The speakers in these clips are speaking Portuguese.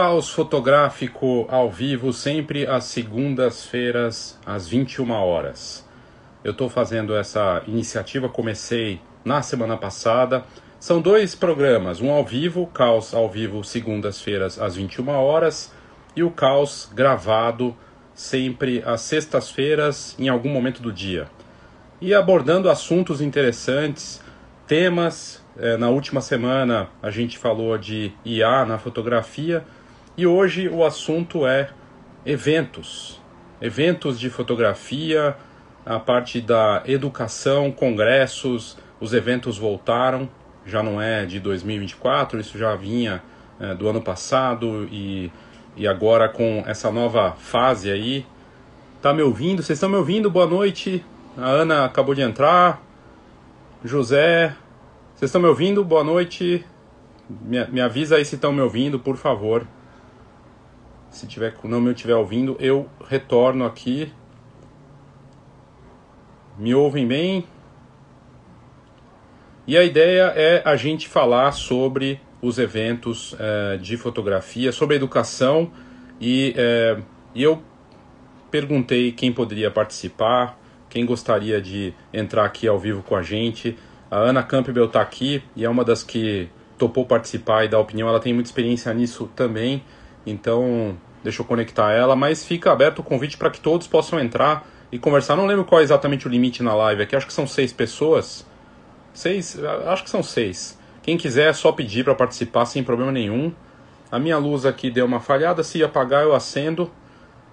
Caos fotográfico ao vivo, sempre às segundas-feiras, às 21 horas. Eu estou fazendo essa iniciativa, comecei na semana passada. São dois programas, um ao vivo, Caos ao vivo, segundas-feiras, às 21 horas, e o Caos gravado, sempre às sextas-feiras, em algum momento do dia. E abordando assuntos interessantes, temas é, na última semana a gente falou de IA na fotografia e hoje o assunto é eventos. Eventos de fotografia, a parte da educação, congressos, os eventos voltaram, já não é de 2024, isso já vinha é, do ano passado e, e agora com essa nova fase aí. Tá me ouvindo? Vocês estão me ouvindo? Boa noite. A Ana acabou de entrar. José, vocês estão me ouvindo? Boa noite. Me, me avisa aí se estão me ouvindo, por favor. Se tiver, não me estiver ouvindo, eu retorno aqui. Me ouvem bem? E a ideia é a gente falar sobre os eventos é, de fotografia, sobre educação e, é, e eu perguntei quem poderia participar, quem gostaria de entrar aqui ao vivo com a gente. A Ana Campbell está aqui e é uma das que topou participar e dar opinião. Ela tem muita experiência nisso também, então deixa eu conectar ela. Mas fica aberto o convite para que todos possam entrar e conversar. Não lembro qual é exatamente o limite na live aqui, acho que são seis pessoas. Seis? Acho que são seis. Quem quiser é só pedir para participar sem problema nenhum. A minha luz aqui deu uma falhada, se apagar eu acendo.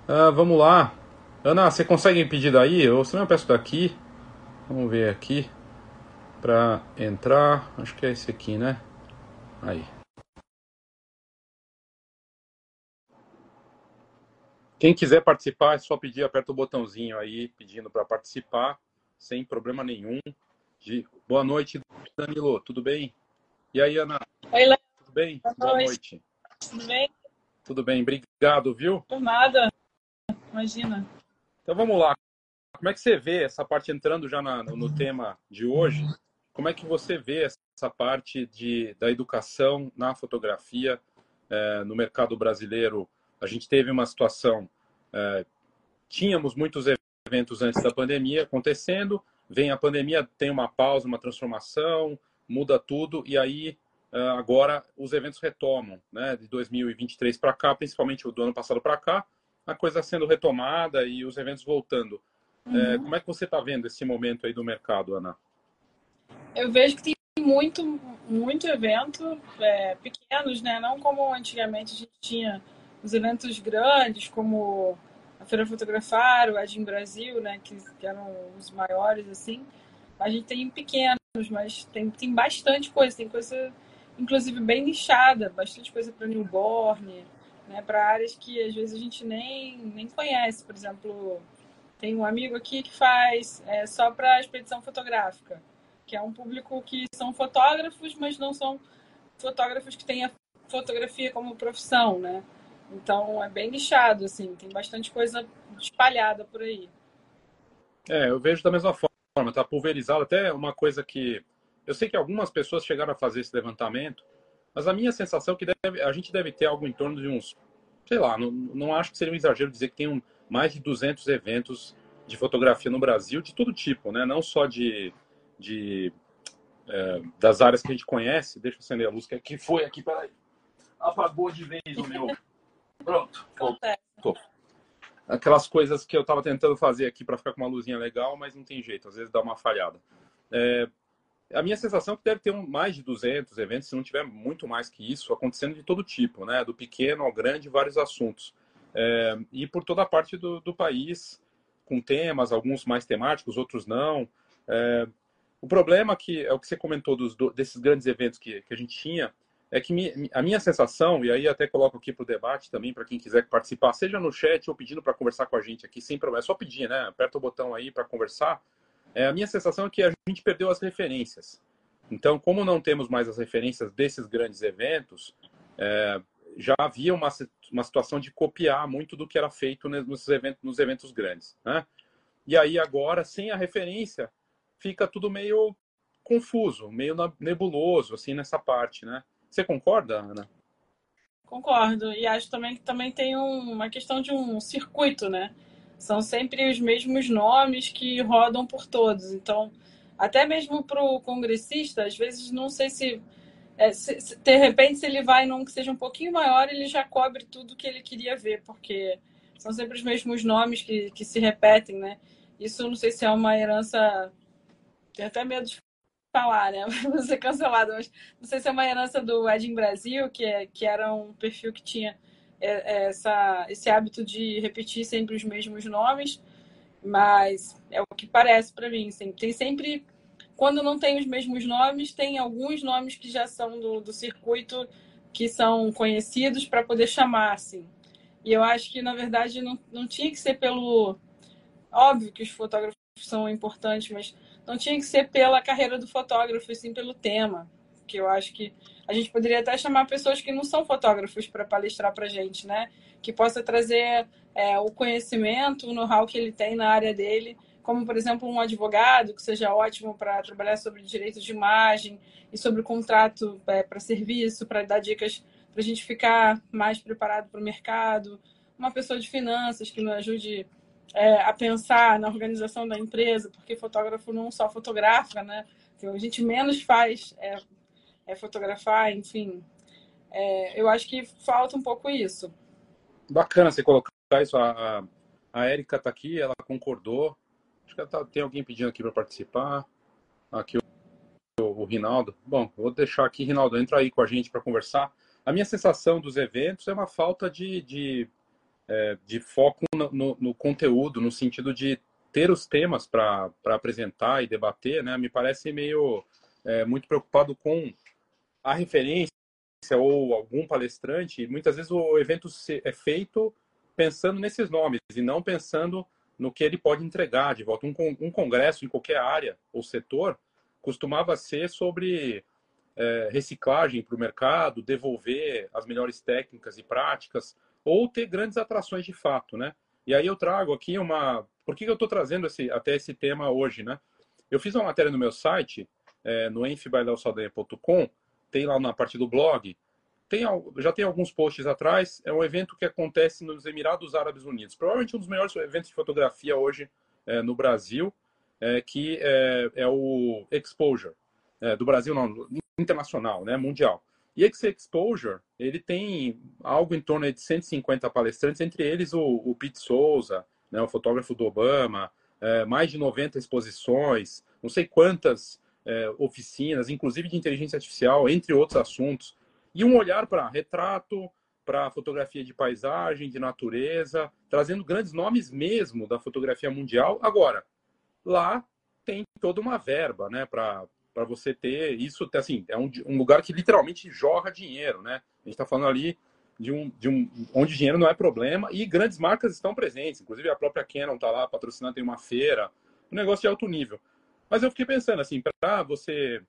Uh, vamos lá. Ana, você consegue pedir daí? Eu, senão eu peço daqui. Vamos ver aqui para entrar. Acho que é esse aqui, né? Aí. Quem quiser participar, é só pedir, aperta o botãozinho aí, pedindo para participar, sem problema nenhum. Boa noite, Danilo, tudo bem? E aí, Ana? Oi, Léo. Tudo bem? Boa, Boa noite. noite. Tudo bem? Tudo bem, obrigado, viu? Por nada, imagina. Então vamos lá. Como é que você vê essa parte entrando já na, no tema de hoje? Como é que você vê essa parte de, da educação na fotografia é, no mercado brasileiro? A gente teve uma situação, é, tínhamos muitos eventos antes da pandemia acontecendo, vem a pandemia, tem uma pausa, uma transformação, muda tudo, e aí é, agora os eventos retomam, né? De 2023 para cá, principalmente do ano passado para cá, a coisa sendo retomada e os eventos voltando. É, uhum. como é que você está vendo esse momento aí do mercado, Ana? eu vejo que tem muito, muito evento é, pequenos, né? Não como antigamente a gente tinha os eventos grandes, como a Feira Fotografar, o Edin Brasil, né? Que, que, eram os maiores, assim. A gente tem pequenos, mas tem, tem bastante coisa. Tem coisa, inclusive, bem nichada. Bastante coisa para newborn, né? Para áreas que, às vezes, a gente nem, nem conhece. Por exemplo, tem um amigo aqui que faz é, só para expedição fotográfica que é um público que são fotógrafos, mas não são fotógrafos que têm a fotografia como profissão, né? Então é bem nichado, assim, tem bastante coisa espalhada por aí. É, eu vejo da mesma forma, tá pulverizado. Até uma coisa que eu sei que algumas pessoas chegaram a fazer esse levantamento, mas a minha sensação é que deve, a gente deve ter algo em torno de uns, sei lá, não, não acho que seria um exagero dizer que tem um, mais de 200 eventos de fotografia no Brasil, de todo tipo, né? Não só de de é, das áreas que a gente conhece. Deixa eu acender a luz, que aqui foi aqui, peraí. Apagou de vez o meu. Pronto, voltou. Aquelas coisas que eu estava tentando fazer aqui para ficar com uma luzinha legal, mas não tem jeito, às vezes dá uma falhada. É, a minha sensação é que deve ter um, mais de 200 eventos, se não tiver muito mais que isso, acontecendo de todo tipo, né? Do pequeno ao grande, vários assuntos. É, e por toda a parte do, do, país, com temas, alguns mais temáticos, outros não. É, o problema que é o que você comentou dos, desses grandes eventos que, que a gente tinha, é que mi, a minha sensação, e aí até coloco aqui para o debate também, para quem quiser participar, seja no chat ou pedindo para conversar com a gente aqui, sem problema, é só pedir, né? Aperta o botão aí para conversar. É, a minha sensação é que a gente perdeu as referências. Então, como não temos mais as referências desses grandes eventos, é, já havia uma, uma situação de copiar muito do que era feito nos eventos, nos eventos grandes. Né? E aí, agora, sem a referência, fica tudo meio confuso, meio nebuloso, assim, nessa parte, né? Você concorda, Ana? Concordo. E acho também que também tem um, uma questão de um circuito, né? São sempre os mesmos nomes que rodam por todos. Então, até mesmo para o congressista, às vezes não sei se, é, se, se, de repente, se ele vai num que seja um pouquinho maior, ele já cobre tudo que ele queria ver, porque são sempre os mesmos nomes que, que se repetem, né? Isso não sei se é uma herança. Tenho até medo de falar, né? Vou ser cancelado, mas não sei se é uma herança do Ed em Brasil, que, é, que era um perfil que tinha é, é, essa, esse hábito de repetir sempre os mesmos nomes, mas é o que parece para mim. Tem sempre, quando não tem os mesmos nomes, tem alguns nomes que já são do, do circuito que são conhecidos para poder chamar, assim. E eu acho que, na verdade, não, não tinha que ser pelo. Óbvio que os fotógrafos são importantes, mas não tinha que ser pela carreira do fotógrafo, e sim pelo tema. Que eu acho que a gente poderia até chamar pessoas que não são fotógrafos para palestrar para gente, né? Que possa trazer é, o conhecimento, o know-how que ele tem na área dele, como, por exemplo, um advogado que seja ótimo para trabalhar sobre direitos de imagem e sobre contrato é, para serviço, para dar dicas para a gente ficar mais preparado para o mercado. Uma pessoa de finanças que nos ajude é, a pensar na organização da empresa, porque fotógrafo não só fotografa, né? Então, a gente menos faz é, é fotografar, enfim. É, eu acho que falta um pouco isso. Bacana você colocar isso. A, a, Érica está aqui, ela concordou. Acho que tá, tem alguém pedindo aqui para participar. Aqui o, o, o Rinaldo. Bom, vou deixar aqui, Rinaldo, entra aí com a gente para conversar. A minha sensação dos eventos é uma falta de, de é, de foco no, no, no, conteúdo, no sentido de ter os temas para apresentar e debater, né? Me parece meio é, muito preocupado com a referência ou algum palestrante. muitas vezes o evento é feito pensando nesses nomes e não pensando no que ele pode entregar de volta. Um, um congresso em qualquer área ou setor costumava ser sobre é, reciclagem para o mercado, devolver as melhores técnicas e práticas, ou ter grandes atrações de fato, né? E aí eu trago aqui uma... Por que eu estou trazendo esse, até esse tema hoje, né? Eu fiz uma matéria no meu site, é, no enfbaileosaldanha.com, tem lá na parte do blog, tem, já tem alguns posts atrás, é um evento que acontece nos Emirados Árabes Unidos. Provavelmente um dos melhores eventos de fotografia hoje é, no Brasil, é, que é, é, o Exposure. É, do Brasil, não, internacional, né, mundial. E esse Exposure, ele tem algo em torno de 150 palestrantes, entre eles o, o Pete Souza, né, o fotógrafo do Obama, é, mais de 90 exposições, não sei quantas é, oficinas, inclusive de inteligência artificial, entre outros assuntos. E um olhar para retrato, para fotografia de paisagem, de natureza, trazendo grandes nomes mesmo da fotografia mundial. Agora, lá tem toda uma verba né, para para você ter isso, assim, é um, um, lugar que literalmente jorra dinheiro, né? A gente está falando ali de um, de um onde dinheiro não é problema e grandes marcas estão presentes, inclusive a própria Canon está lá patrocinando, tem uma feira, um negócio de alto nível. Mas eu fiquei pensando assim, para você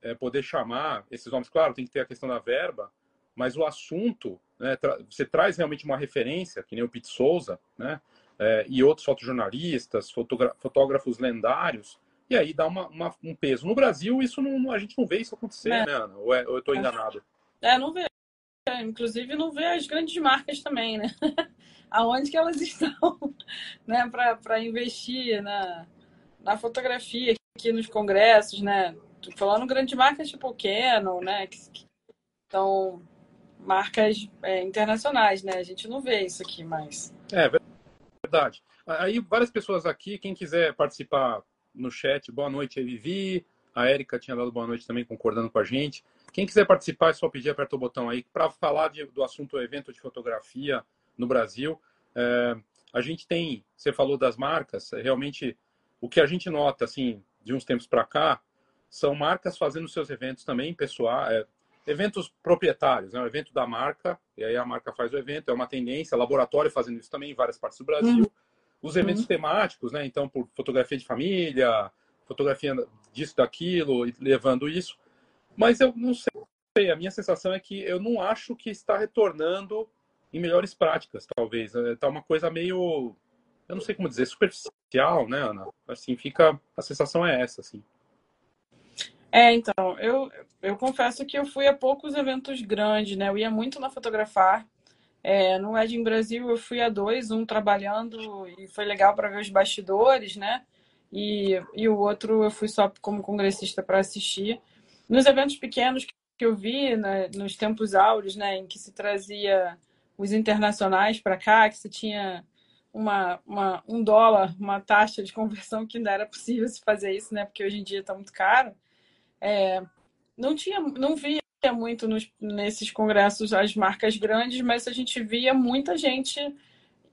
é, poder chamar esses nomes, claro, tem que ter a questão da verba, mas o assunto, né, tra você traz realmente uma referência, que nem o Pete Souza, né? É, e outros fotojornalistas, fotógrafos lendários, e aí dá uma, uma, um peso. No Brasil, isso não, a gente não vê isso acontecer, é. né, Ana? Ou, é, ou eu estou enganado? É, não vê. Inclusive, não vê as grandes marcas também, né? Aonde que elas estão, né, para investir na, na fotografia aqui nos congressos, né? Tô falando grandes marcas tipo Canon, né? Que, que são marcas é, internacionais, né? A gente não vê isso aqui mais. É verdade. Aí várias pessoas aqui, quem quiser participar no chat. Boa noite, Vivi. A Érica tinha dado boa noite também, concordando com a gente. Quem quiser participar, é só pedir, aperta o botão aí para falar de, do assunto evento de fotografia no Brasil. É, a gente tem, você falou das marcas, é, realmente o que a gente nota, assim, de uns tempos para cá, são marcas fazendo seus eventos também, pessoal, é, eventos proprietários, né? O evento da marca, e aí a marca faz o evento, é uma tendência, laboratório fazendo isso também em várias partes do Brasil. Uhum os eventos uhum. temáticos, né? Então, por fotografia de família, fotografia disso, daquilo, levando isso. Mas eu não sei, a minha sensação é que eu não acho que está retornando em melhores práticas, talvez. Está uma coisa meio, eu não sei como dizer, superficial, né, Ana? Assim, fica, a sensação é essa, assim. É, então, eu, eu confesso que eu fui a poucos eventos grandes, né? Eu ia muito na fotografar. É, no Ed em Brasil eu fui a dois, um trabalhando e foi legal para ver os bastidores, né? E, e o outro eu fui só como congressista para assistir. Nos eventos pequenos que eu vi, né, nos tempos áureos, né, em que se trazia os internacionais para cá, que se tinha uma, uma, um dólar, uma taxa de conversão que ainda era possível se fazer isso, né? Porque hoje em dia está muito caro. É, não tinha, não via muito nos, nesses congressos as marcas grandes, mas a gente via muita gente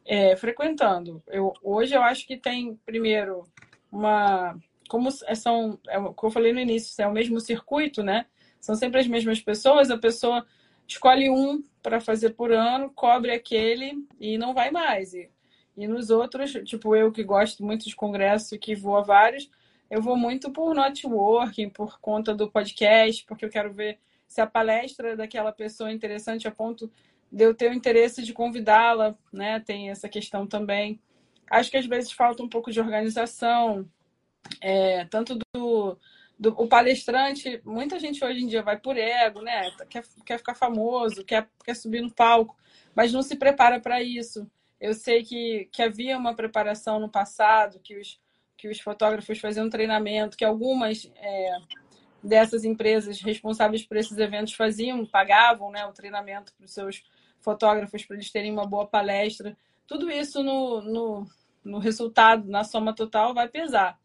é, frequentando. Eu, hoje eu acho que tem primeiro uma como são, é, como eu falei no início, é o mesmo circuito, né? São sempre as mesmas pessoas, a pessoa escolhe um para fazer por ano, cobre aquele e não vai mais. E e nos outros, tipo eu que gosto muito de congresso, que vou a vários, eu vou muito por networking, por conta do podcast, porque eu quero ver se a palestra daquela pessoa é interessante a ponto de eu ter o interesse de convidá-la, né? Tem essa questão também. Acho que às vezes falta um pouco de organização, é, tanto do, do o palestrante. Muita gente hoje em dia vai por ego, né? Quer, quer ficar famoso, quer, quer subir no palco, mas não se prepara para isso. Eu sei que, que havia uma preparação no passado, que os, que os fotógrafos faziam treinamento, que algumas é, dessas empresas responsáveis por esses eventos faziam, pagavam né, o treinamento para os seus fotógrafos para eles terem uma boa palestra. Tudo isso no, no, no resultado, na soma total, vai pesar.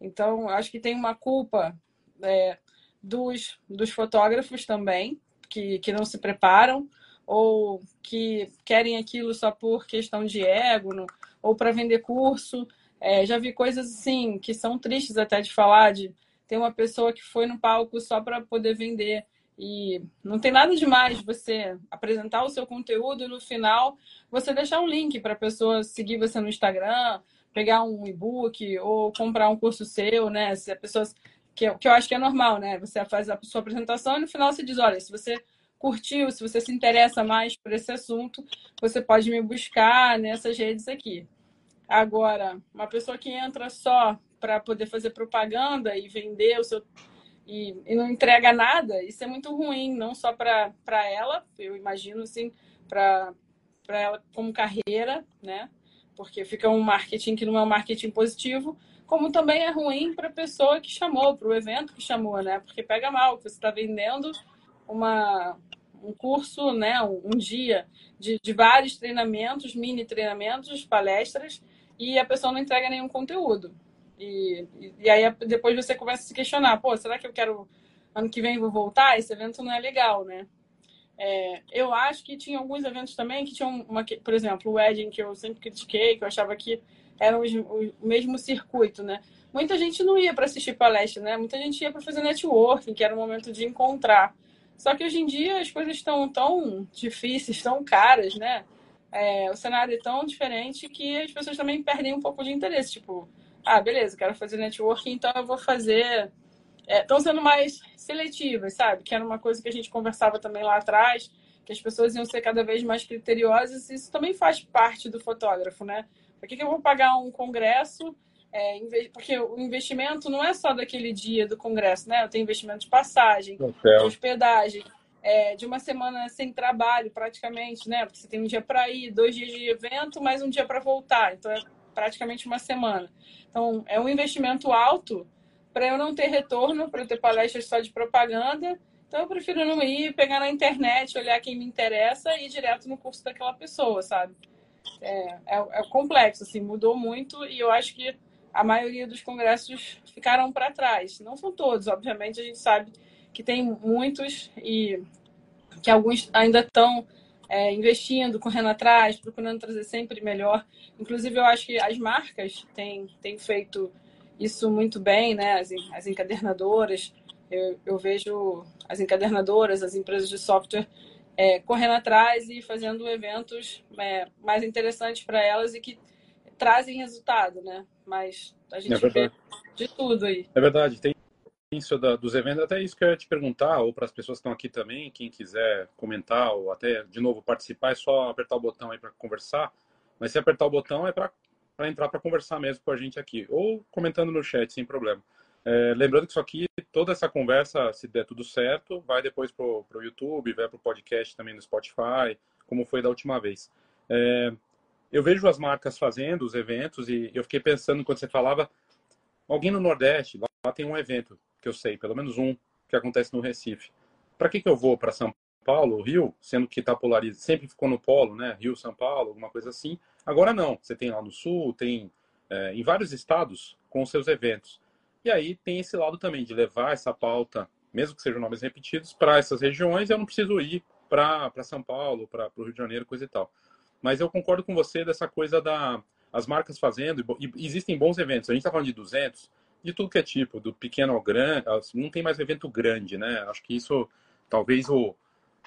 Então, acho que tem uma culpa é, dos, dos fotógrafos também, que, que não se preparam, ou que querem aquilo só por questão de ego, no, ou para vender curso. É, já vi coisas assim que são tristes até de falar, de ter uma pessoa que foi no palco só para poder vender. E não tem nada demais você apresentar o seu conteúdo e no final você deixar um link para a pessoa seguir você no Instagram, pegar um e-book ou comprar um curso seu, né? Se a pessoa que, que eu acho que é normal, né? Você faz a sua apresentação e no final você diz, olha, se você curtiu, se você se interessa mais por esse assunto, você pode me buscar nessas redes aqui. Agora, uma pessoa que entra só para poder fazer propaganda e vender o seu e, e, não entrega nada, isso é muito ruim, não só para ela, eu imagino assim, para ela como carreira, né? Porque fica um marketing que não é um marketing positivo, como também é ruim para a pessoa que chamou, para o evento que chamou, né? Porque pega mal, você está vendendo uma, um curso, né, um, dia de, de vários treinamentos, mini treinamentos, palestras, e a pessoa não entrega nenhum conteúdo. E, e aí depois você começa a se questionar, pô, será que eu quero ano que vem vou voltar? Esse evento não é legal, né? É, eu acho que tinha alguns eventos também que tinham uma, por exemplo, o Wedding que eu sempre critiquei, que eu achava que era o mesmo circuito, né? Muita gente não ia para assistir palestra, né? Muita gente ia para fazer networking, que era o momento de encontrar. Só que hoje em dia as coisas estão tão difíceis, tão caras, né? É, o cenário é tão diferente que as pessoas também perdem um pouco de interesse. Tipo, ah, beleza, quero fazer networking, então eu vou fazer. Estão é, sendo mais seletivas, sabe? Que era uma coisa que a gente conversava também lá atrás, que as pessoas iam ser cada vez mais criteriosas. Isso também faz parte do fotógrafo, né? Por que, que eu vou pagar um congresso é, porque o investimento não é só daquele dia do congresso, né? Eu tenho investimento de passagem, de hospedagem, é, de uma semana sem trabalho, praticamente, né? Porque você tem um dia para ir, dois dias de evento, mais um dia para voltar. Então é praticamente uma semana. Então é um investimento alto para eu não ter retorno, para ter palestras só de propaganda. Então eu prefiro não ir, pegar na internet, olhar quem me interessa e ir direto no curso daquela pessoa, sabe? É, é, é complexo, assim, mudou muito e eu acho que a maioria dos congressos ficaram para trás. Não são todos, obviamente, a gente sabe que tem muitos e que alguns ainda estão é, investindo, correndo atrás, procurando trazer sempre melhor. Inclusive, eu acho que as marcas têm, têm feito isso muito bem, né? As, as encadernadoras, eu, eu vejo as encadernadoras, as empresas de software é, correndo atrás e fazendo eventos é, mais interessantes para elas e que trazem resultado, né? Mas a gente é vê de tudo aí. É verdade, tem isso da, dos eventos, até isso que eu ia te perguntar, ou para as pessoas que estão aqui também, quem quiser comentar ou até de novo participar, é só apertar o botão aí para conversar. Mas se apertar o botão é para entrar para conversar mesmo com a gente aqui, ou comentando no chat, sem problema. É, lembrando que isso aqui, toda essa conversa, se der tudo certo, vai depois para o YouTube, vai para o podcast também no Spotify, como foi da última vez. É, eu vejo as marcas fazendo os eventos e eu fiquei pensando quando você falava, alguém no Nordeste, lá, lá tem um evento que eu sei, pelo menos um, que acontece no Recife. Para que, que eu vou para São Paulo, Rio, sendo que está polarizado, sempre ficou no polo, né? Rio, São Paulo, alguma coisa assim. Agora não, você tem lá no Sul, tem é, em vários estados com seus eventos. E aí tem esse lado também de levar essa pauta, mesmo que sejam nomes repetidos, para essas regiões. Eu não preciso ir para São Paulo, para o Rio de Janeiro, coisa e tal. Mas eu concordo com você dessa coisa da as marcas fazendo, e existem bons eventos. A gente está falando de 200, de tudo que é tipo, do pequeno ao grande, assim, não tem mais evento grande, né? Acho que isso, talvez o,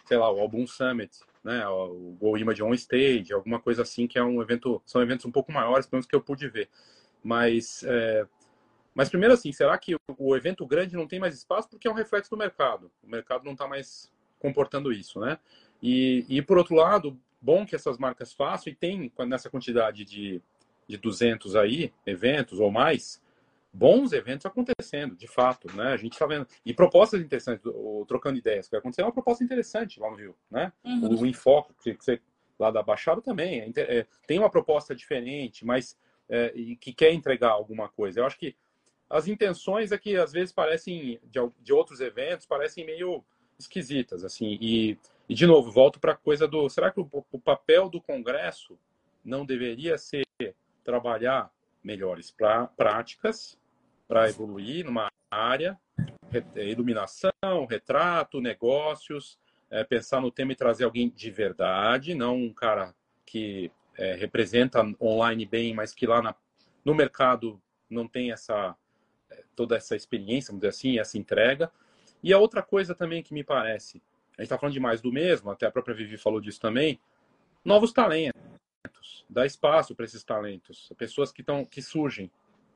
sei lá, o Album Summit, né? O Go Image On Stage, alguma coisa assim, que é um evento, são eventos um pouco maiores, pelo menos que eu pude ver. Mas, é, mas primeiro assim, será que o evento grande não tem mais espaço porque é um reflexo do mercado? O mercado não está mais comportando isso, né? E, e por outro lado, bom que essas marcas façam e tem nessa quantidade de, de 200 aí, eventos ou mais, bons eventos acontecendo, de fato, né? A gente está vendo. E propostas interessantes, o, trocando ideias, que vai acontecer é uma proposta interessante lá no Rio, né? Uhum. O Enfoque, que você, lá da Baixada também, é, é, tem uma proposta diferente, mas é, e que quer entregar alguma coisa. Eu acho que as intenções é que às vezes parecem, de, de outros eventos, parecem meio esquisitas, assim, e e, de novo, volto para a coisa do. Será que o, o, papel do Congresso não deveria ser trabalhar melhores pra, práticas para evoluir numa área, iluminação, retrato, negócios, é, pensar no tema e trazer alguém de verdade, não um cara que é, representa online bem, mas que lá na, no mercado não tem essa é, toda essa experiência, vamos dizer assim, essa entrega. E a outra coisa também que me parece, a gente está falando de mais do mesmo, até a própria Vivi falou disso também, novos talentos, dar espaço para esses talentos, pessoas que, estão que surgem,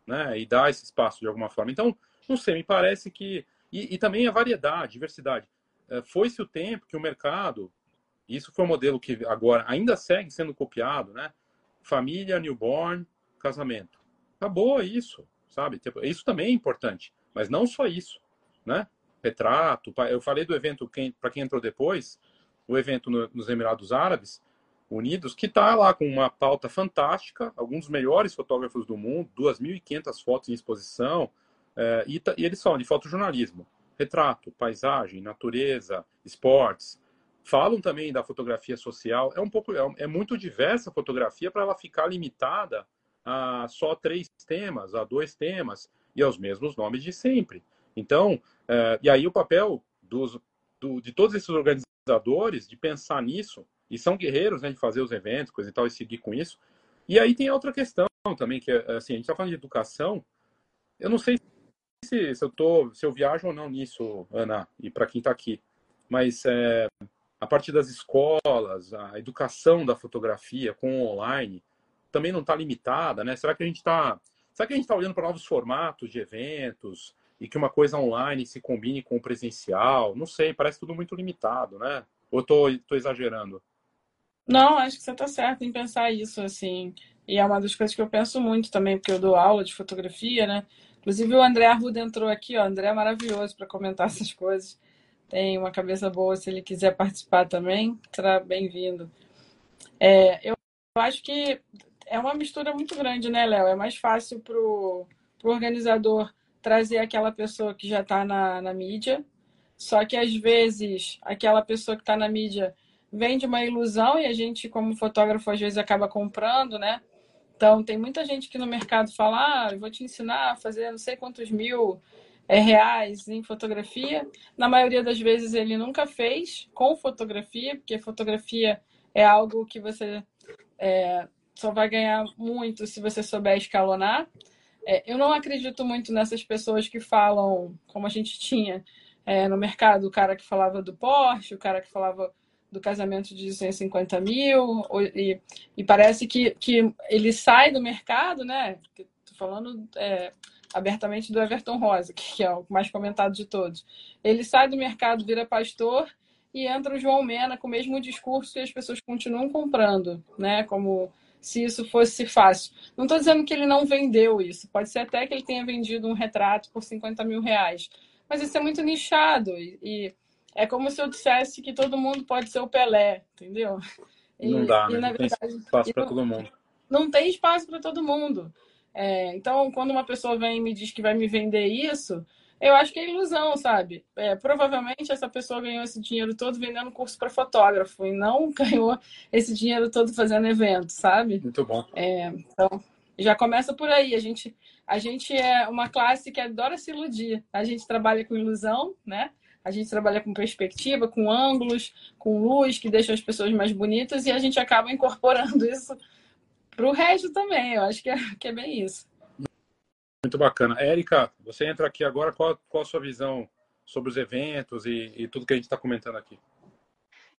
né, e dar esse espaço de alguma forma. Então, não sei, me parece que. E, e também a variedade, diversidade. É, Foi-se o tempo que o mercado, isso foi um modelo que agora ainda segue sendo copiado, né? Família, newborn, casamento. Acabou isso, sabe? Tipo, isso também é importante, mas não só isso, né? retrato. Eu falei do evento, para quem entrou depois, o evento no, nos Emirados Árabes Unidos, que está lá com uma pauta fantástica, alguns dos melhores fotógrafos do mundo, 2.500 fotos em exposição, é, e, e, eles falam de fotojornalismo, retrato, paisagem, natureza, esportes. Falam também da fotografia social. É um pouco, é, é muito diversa a fotografia para ela ficar limitada a só três temas, a dois temas e aos mesmos nomes de sempre. Então, é, e aí o papel dos, do, de todos esses organizadores de pensar nisso, e são guerreiros né, de fazer os eventos, coisa e tal, e seguir com isso. E aí tem outra questão também, que é assim, a gente está falando de educação, eu não sei se, se, eu tô, se eu viajo ou não nisso, Ana, e para quem está aqui, mas é, a partir das escolas, a educação da fotografia com online também não está limitada, né? Será que a gente está Será que a gente está olhando para novos formatos de eventos? e que uma coisa online se combine com o presencial. Não sei, parece tudo muito limitado, né? Ou tô exagerando? Não, acho que você está certo em pensar isso, assim. E é uma das coisas que eu penso muito também, porque eu dou aula de fotografia, né? Inclusive o André Arruda entrou aqui, ó. O André é maravilhoso para comentar essas coisas. Tem uma cabeça boa, se ele quiser participar também, será bem-vindo. É, eu acho que é uma mistura muito grande, né, Léo? É mais fácil para o organizador trazer aquela pessoa que já está na, na mídia. Só que às vezes aquela pessoa que está na mídia vende uma ilusão e a gente, como fotógrafo, às vezes acaba comprando, né? Então, tem muita gente que no mercado fala: ah, vou te ensinar a fazer não sei quantos mil é, reais em fotografia. Na maioria das vezes, ele nunca fez com fotografia, porque fotografia é algo que você é, só vai ganhar muito se você souber escalonar. É, eu não acredito muito nessas pessoas que falam, como a gente tinha é, no mercado, o cara que falava do Porsche, o cara que falava do casamento de 150 mil, e, e parece que, que ele sai do mercado, né? Estou falando é, abertamente do Everton Rosa, que é o mais comentado de todos. Ele sai do mercado, vira pastor e entra o João Mena com o mesmo discurso e as pessoas continuam comprando, né? Como se isso fosse fácil. Não estou dizendo que ele não vendeu isso, pode ser até que ele tenha vendido um retrato por 50 mil reais, mas isso é muito nichado e, é como se eu dissesse que todo mundo pode ser o Pelé, entendeu? E, não dá, né? E, não verdade, tem espaço para todo mundo. Não tem espaço para todo mundo. É, então, quando uma pessoa vem e me diz que vai me vender isso, eu acho que é ilusão, sabe? É, provavelmente essa pessoa ganhou esse dinheiro todo vendendo curso para fotógrafo e não ganhou esse dinheiro todo fazendo evento, sabe? Muito bom. É, então, já começa por aí. A gente, a gente é uma classe que adora se iludir. A gente trabalha com ilusão, né? A gente trabalha com perspectiva, com ângulos, com luz, que deixam as pessoas mais bonitas, e a gente acaba incorporando isso para o resto também. Eu acho que é, que é bem isso. Muito bacana. Érica, você entra aqui agora, qual, qual a sua visão sobre os eventos e, e tudo que a gente está comentando aqui?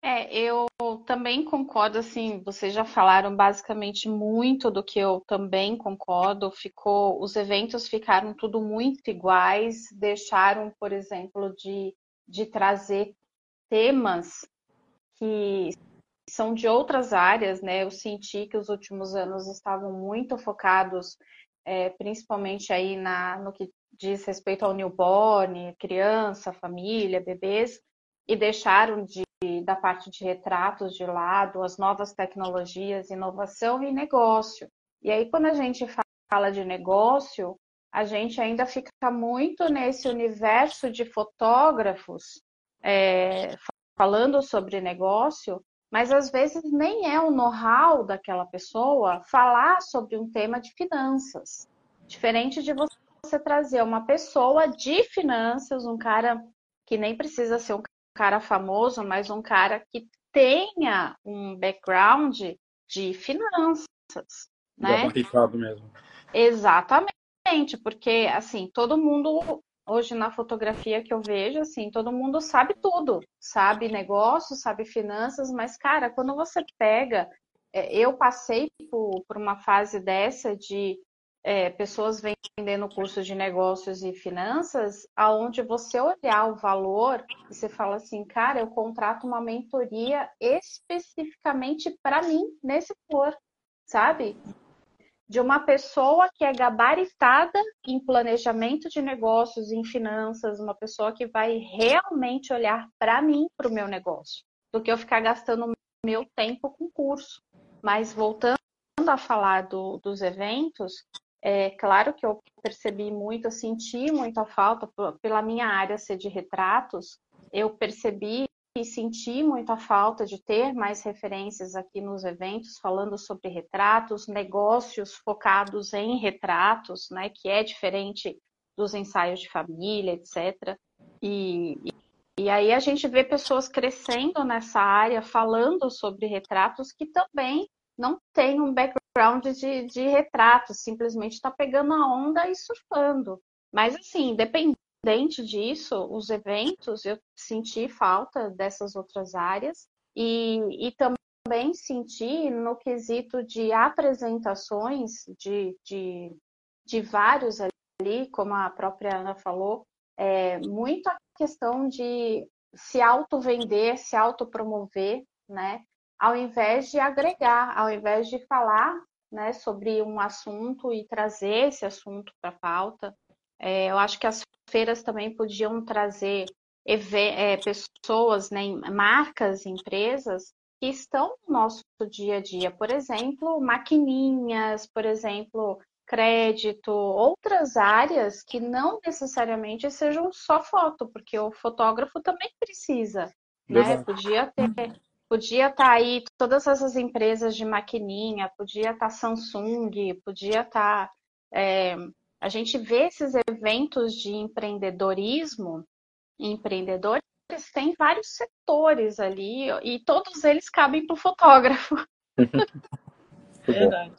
É, eu também concordo, assim, vocês já falaram basicamente muito do que eu também concordo. Ficou, os eventos ficaram tudo muito iguais, deixaram, por exemplo, de, de trazer temas que são de outras áreas, né? Eu senti que os últimos anos estavam muito focados é, principalmente aí na, no que diz respeito ao newborn, criança, família, bebês, e deixaram de, da parte de retratos de lado as novas tecnologias, inovação e negócio. E aí, quando a gente fala de negócio, a gente ainda fica muito nesse universo de fotógrafos é, falando sobre negócio, mas às vezes nem é o know-how daquela pessoa falar sobre um tema de finanças. Diferente de você trazer uma pessoa de finanças, um cara que nem precisa ser um cara famoso, mas um cara que tenha um background de finanças, né? mesmo. Exatamente, porque assim, todo mundo hoje na fotografia que eu vejo, assim, todo mundo sabe tudo, sabe negócio, sabe finanças, mas, cara, quando você pega, é, eu passei por, por uma fase dessa de é, pessoas vendendo cursos de negócios e finanças, aonde você olhar o valor e você fala assim, cara, eu contrato uma mentoria especificamente para mim nesse valor, sabe? De uma pessoa que é gabaritada em planejamento de negócios, em finanças, uma pessoa que vai realmente olhar para mim, para o meu negócio, do que eu ficar gastando meu tempo com curso. Mas voltando a falar do, dos eventos, é claro que eu percebi muito, eu senti muita falta pela minha área ser de retratos. Eu percebi e senti muita falta de ter mais referências aqui nos eventos falando sobre retratos, negócios focados em retratos, né, que é diferente dos ensaios de família, etc. E, e aí a gente vê pessoas crescendo nessa área, falando sobre retratos que também não tem um background de, de retratos, simplesmente está pegando a onda e surfando. Mas assim, independente Independente disso, os eventos, eu senti falta dessas outras áreas e, e também senti no quesito de apresentações de, de, de vários ali, como a própria Ana falou, é, muito a questão de se auto-vender, se auto-promover, né? Ao invés de agregar, ao invés de falar né, sobre um assunto e trazer esse assunto para a pauta. É, eu acho que as feiras também podiam trazer é, pessoas, né, marcas, empresas que estão no nosso dia a dia. Por exemplo, maquininhas, por exemplo, crédito, outras áreas que não necessariamente sejam só foto, porque o fotógrafo também precisa, né? Podia ter, podia estar tá aí todas essas empresas de maquininha, podia estar tá Samsung, podia estar tá, é, a gente vê esses eventos de empreendedorismo, empreendedores têm vários setores ali e todos eles cabem para o fotógrafo. Verdade.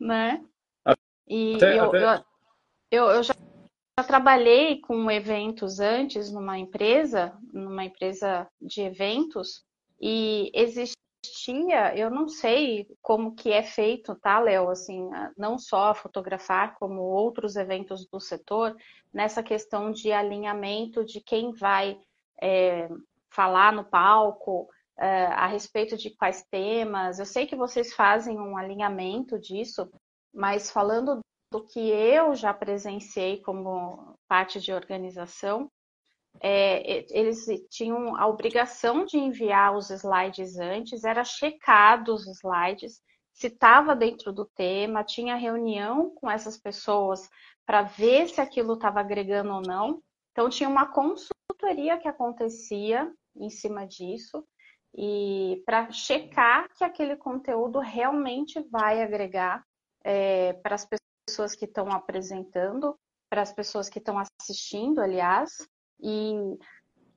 né? E até, eu, até... Eu, eu, eu, já, já trabalhei com eventos antes numa empresa, numa empresa de eventos, e existe existia, eu não sei como que é feito, tá, Léo? Assim, não só fotografar, como outros eventos do setor, nessa questão de alinhamento de quem vai é, falar no palco, uh, a respeito de quais temas. Eu sei que vocês fazem um alinhamento disso, mas falando do que eu já presenciei como parte de organização, é, eles tinham a obrigação de enviar os slides antes, era checado os slides, se estava dentro do tema, tinha reunião com essas pessoas para ver se aquilo estava agregando ou não. Então, tinha uma consultoria que acontecia em cima disso e para checar que aquele conteúdo realmente vai agregar é, para as pessoas que estão apresentando, para as pessoas que estão assistindo, aliás, e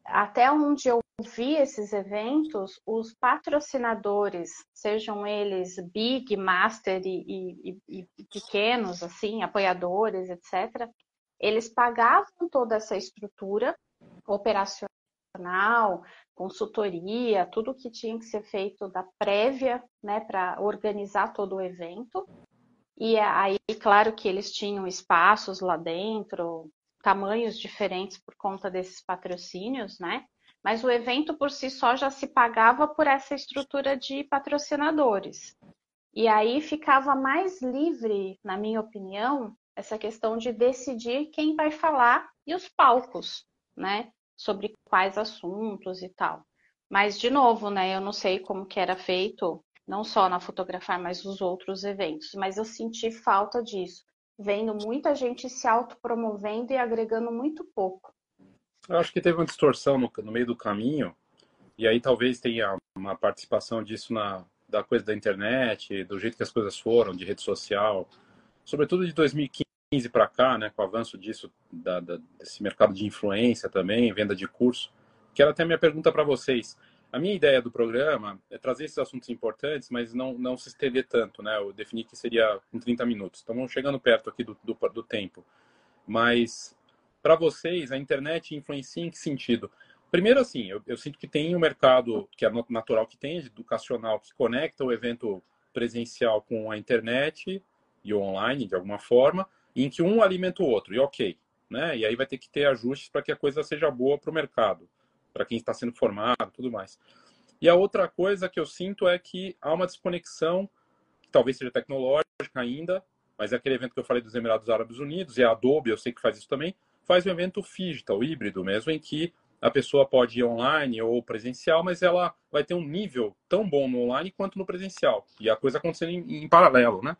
até onde eu vi esses eventos, os patrocinadores, sejam eles big, master e, e, e, pequenos, assim, apoiadores, etc., eles pagavam toda essa estrutura operacional, consultoria, tudo que tinha que ser feito da prévia, né, para organizar todo o evento. E aí, claro que eles tinham espaços lá dentro, tamanhos diferentes por conta desses patrocínios, né? Mas o evento por si só já se pagava por essa estrutura de patrocinadores. E aí ficava mais livre, na minha opinião, essa questão de decidir quem vai falar e os palcos, né? Sobre quais assuntos e tal. Mas, de novo, né? Eu não sei como que era feito, não só na Fotografar, mas os outros eventos. Mas eu senti falta disso vendo muita gente se autopromovendo e agregando muito pouco. Eu acho que teve uma distorção no, no meio do caminho, e aí talvez tenha uma participação disso na da coisa da internet, do jeito que as coisas foram, de rede social, sobretudo de 2015 para cá, né, com o avanço disso, da, da, desse mercado de influência também, venda de curso, que era até a minha pergunta para vocês. A minha ideia do programa é trazer esses assuntos importantes, mas não, não se estender tanto, né? Eu defini que seria em 30 minutos. Estamos chegando perto aqui do, do, do tempo. Mas, para vocês, a internet influencia em que sentido? Primeiro, assim, eu, eu sinto que tem um mercado que é natural que tem, educacional, que conecta o evento presencial com a internet e o online, de alguma forma, em que um alimenta o outro, e ok. Né? E aí vai ter que ter ajustes para que a coisa seja boa para o mercado para quem está sendo formado, tudo mais. E a outra coisa que eu sinto é que há uma desconexão, talvez seja tecnológica ainda, mas é aquele evento que eu falei dos Emirados Árabes Unidos, e a Adobe, eu sei que faz isso também, faz um evento digital, híbrido mesmo, em que a pessoa pode ir online ou presencial, mas ela vai ter um nível tão bom no online quanto no presencial. E a coisa acontecendo em, em paralelo, né?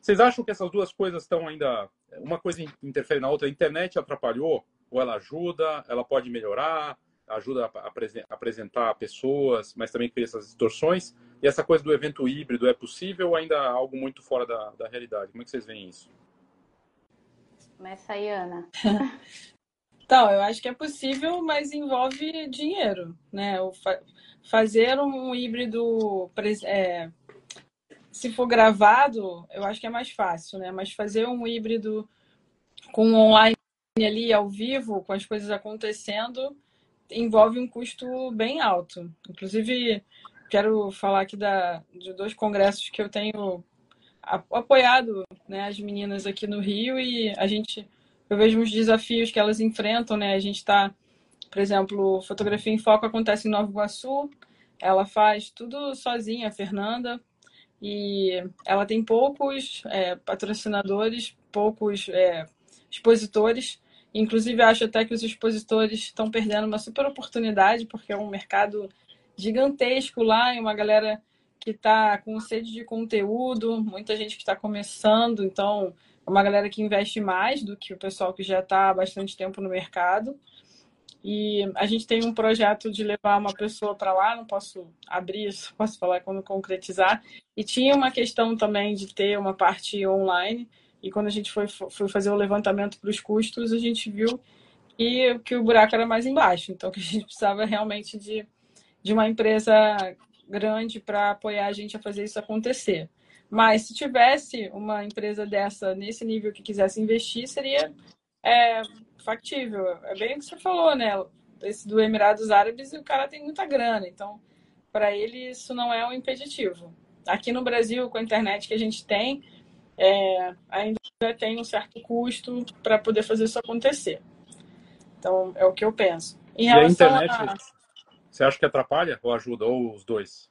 Vocês acham que essas duas coisas estão ainda. Uma coisa interfere na outra? A internet atrapalhou? Ou ela ajuda? Ela pode melhorar? Ajuda a apresentar pessoas, mas também cria essas distorções. E essa coisa do evento híbrido é possível ou ainda algo muito fora da, da realidade? Como é que vocês veem isso? Começa aí, Ana. então, eu acho que é possível, mas envolve dinheiro, né? O fa fazer um híbrido, é, se for gravado, eu acho que é mais fácil, né? Mas fazer um híbrido com online ali ao vivo, com as coisas acontecendo, envolve um custo bem alto. Inclusive, quero falar aqui da, de dois congressos que eu tenho apoiado né, as meninas aqui no Rio e a gente eu vejo os desafios que elas enfrentam, né? A gente está, por exemplo, fotografia em foco acontece em Nova Iguaçu, ela faz tudo sozinha, a Fernanda, e ela tem poucos é, patrocinadores, poucos é, expositores, Inclusive, acho até que os expositores estão perdendo uma super oportunidade, porque é um mercado gigantesco lá e uma galera que está com sede de conteúdo, muita gente que está começando, então é uma galera que investe mais do que o pessoal que já está há bastante tempo no mercado. E a gente tem um projeto de levar uma pessoa para lá, não posso abrir isso, posso falar quando concretizar. E tinha uma questão também de ter uma parte online e quando a gente foi, foi fazer o levantamento para os custos, a gente viu que, que o buraco era mais embaixo. Então, que a gente precisava realmente de, de uma empresa grande para apoiar a gente a fazer isso acontecer. Mas se tivesse uma empresa dessa nesse nível que quisesse investir, seria é, factível. É bem o que você falou, né? Esse do Emirados Árabes, o cara tem muita grana. Então, para ele, isso não é um impeditivo. Aqui no Brasil, com a internet que a gente tem, é, ainda tem um certo custo para poder fazer isso acontecer. Então, é o que eu penso. Em e a internet, a... Você acha que atrapalha ou ajuda, ou os dois?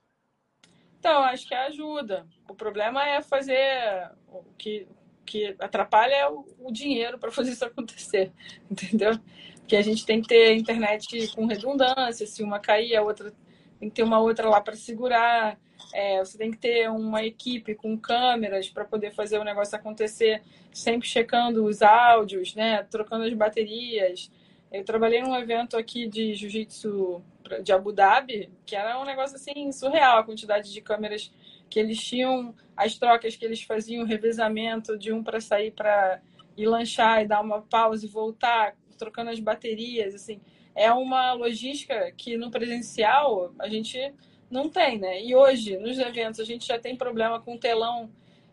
Então, acho que ajuda. O problema é fazer o que, que atrapalha é o, o dinheiro para fazer isso acontecer, entendeu? Porque a gente tem que ter internet com redundância, se uma cair, a outra tem que ter uma outra lá para segurar. É, você tem que ter uma equipe com câmeras para poder fazer o negócio acontecer, sempre checando os áudios, né? Trocando as baterias. Eu trabalhei num evento aqui de jiu-jitsu de Abu Dhabi, que era um negócio assim surreal, a quantidade de câmeras que eles tinham, as trocas que eles faziam, o revezamento de um para sair para ir lanchar e dar uma pausa e voltar, trocando as baterias, assim, é uma logística que no presencial a gente não tem, né? E hoje, nos eventos, a gente já tem problema com telão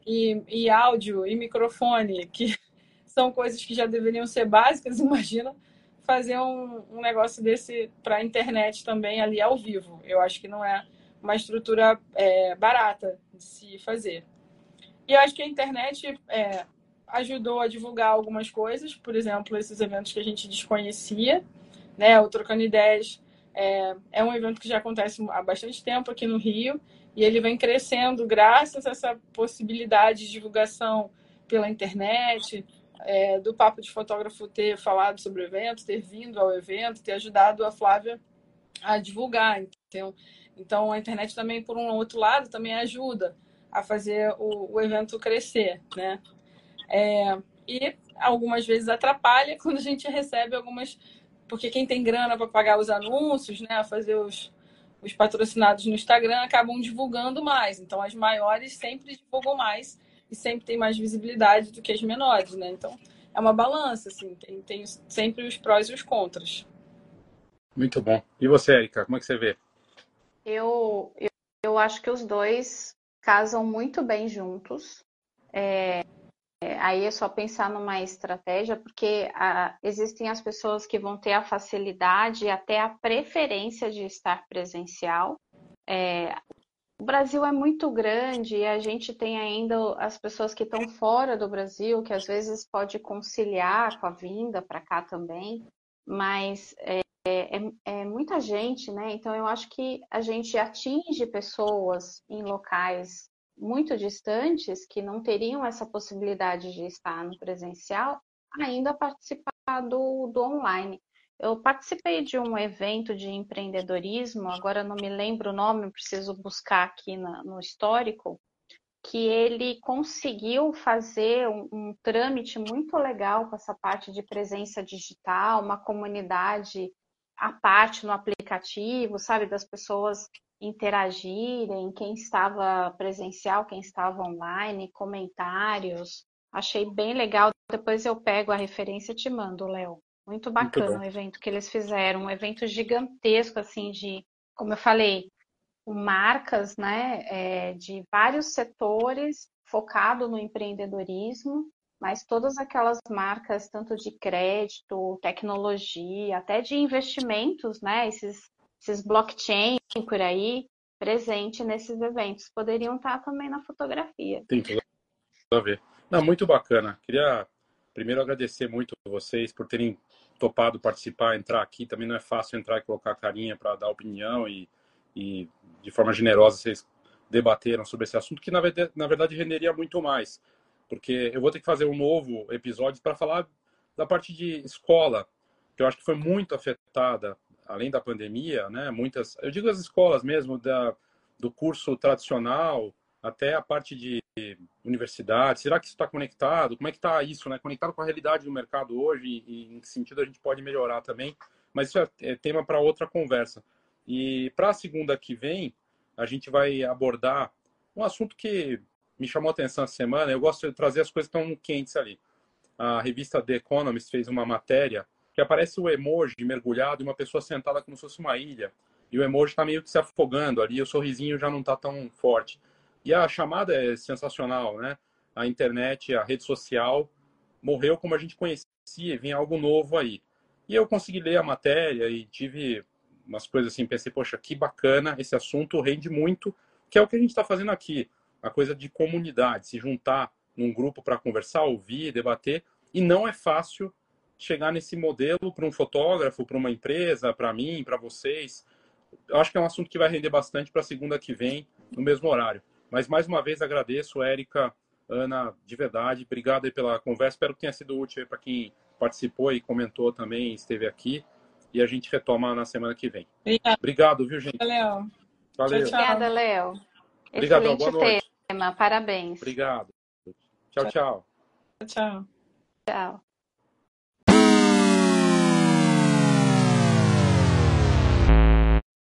e, e áudio e microfone, que são coisas que já deveriam ser básicas, imagina fazer um, um negócio desse para a internet também ali ao vivo. Eu acho que não é uma estrutura é, barata de se fazer. E eu acho que a internet é, ajudou a divulgar algumas coisas, por exemplo, esses eventos que a gente desconhecia, né? O Trocando Ideias é, é um evento que já acontece há bastante tempo aqui no Rio e ele vem crescendo graças a essa possibilidade de divulgação pela internet, é, do Papo de Fotógrafo ter falado sobre o evento, ter vindo ao evento, ter ajudado a Flávia a divulgar. Então, então a internet também, por um outro lado, também ajuda a fazer o, o evento crescer, né? É, e algumas vezes atrapalha quando a gente recebe algumas... Porque quem tem grana para pagar os anúncios, né? Fazer os, os patrocinados no Instagram acabam divulgando mais. Então, as maiores sempre divulgam mais e sempre tem mais visibilidade do que as menores, né? Então, é uma balança, assim, tem, tem sempre os prós e os contras. Muito bom. E você, Erika, como é que você vê? Eu, eu, eu acho que os dois casam muito bem juntos. É, é, aí é só pensar numa estratégia, porque a, existem as pessoas que vão ter a facilidade e até a preferência de estar presencial. É, o Brasil é muito grande e a gente tem ainda as pessoas que estão fora do Brasil, que às vezes pode conciliar com a vinda para cá também, mas é, é, é, muita gente, né? Então eu acho que a gente atinge pessoas em locais muito distantes que não teriam essa possibilidade de estar no presencial, ainda participar do, do online. Eu participei de um evento de empreendedorismo, agora não me lembro o nome, preciso buscar aqui na, no histórico, que ele conseguiu fazer um, um, trâmite muito legal com essa parte de presença digital, uma comunidade à parte no aplicativo, sabe, das pessoas interagirem, quem estava presencial, quem estava online, comentários. Achei bem legal. Depois eu pego a referência e te mando, Léo. Muito bacana Muito o evento que eles fizeram, um evento gigantesco, assim, de, como eu falei, marcas, né, é, de vários setores, focado no empreendedorismo, mas todas aquelas marcas, tanto de crédito, tecnologia, até de investimentos, né, esses, esses blockchain por aí, presente nesses eventos, poderiam estar também na fotografia. Tem tudo a ver. Não, muito bacana. Queria primeiro agradecer muito vocês por terem topado participar, entrar aqui. Também não é fácil entrar e colocar carinha para dar opinião e, e, de forma generosa, vocês debateram sobre esse assunto, que na verdade, na verdade renderia muito mais. Porque eu vou ter que fazer um novo episódio para falar da parte de escola, que eu acho que foi muito afetada, além da pandemia, né? Muitas, eu digo as escolas mesmo, da, do curso tradicional até a parte de universidade? Será que isso está conectado? Como é que está isso, né? Conectado com a realidade do mercado hoje e em que sentido a gente pode melhorar também? Mas isso é, é tema para outra conversa. E para a segunda que vem, a gente vai abordar um assunto que me chamou a atenção essa semana. Eu gosto de trazer as coisas que estão quentes ali. A revista The Economist fez uma matéria aparece o emoji mergulhado e uma pessoa sentada como se fosse uma ilha. E o emoji está meio que se afogando ali, o sorrisinho já não está tão forte. E a chamada é sensacional, né? A internet, a rede social morreu como a gente conhecia, vinha algo novo aí. E eu consegui ler a matéria e tive umas coisas assim, pensei, poxa, que bacana, esse assunto rende muito, que é o que a gente está fazendo aqui, a coisa de comunidade, se juntar num grupo para conversar, ouvir, debater, e não é fácil chegar nesse modelo para um fotógrafo, para uma empresa, para mim, para vocês, eu acho que é um assunto que vai render bastante para segunda que vem, no mesmo horário. Mas mais uma vez agradeço, Érica, Ana, de verdade, obrigado aí pela conversa. Espero que tenha sido útil para quem participou e comentou também, esteve aqui. E a gente retoma na semana que vem. Obrigado, obrigado viu, gente? Valeu. Valeu. Obrigada, Léo. Obrigado, boa noite. tema. Parabéns. Obrigado. Tchau, tchau. Tchau. Tchau.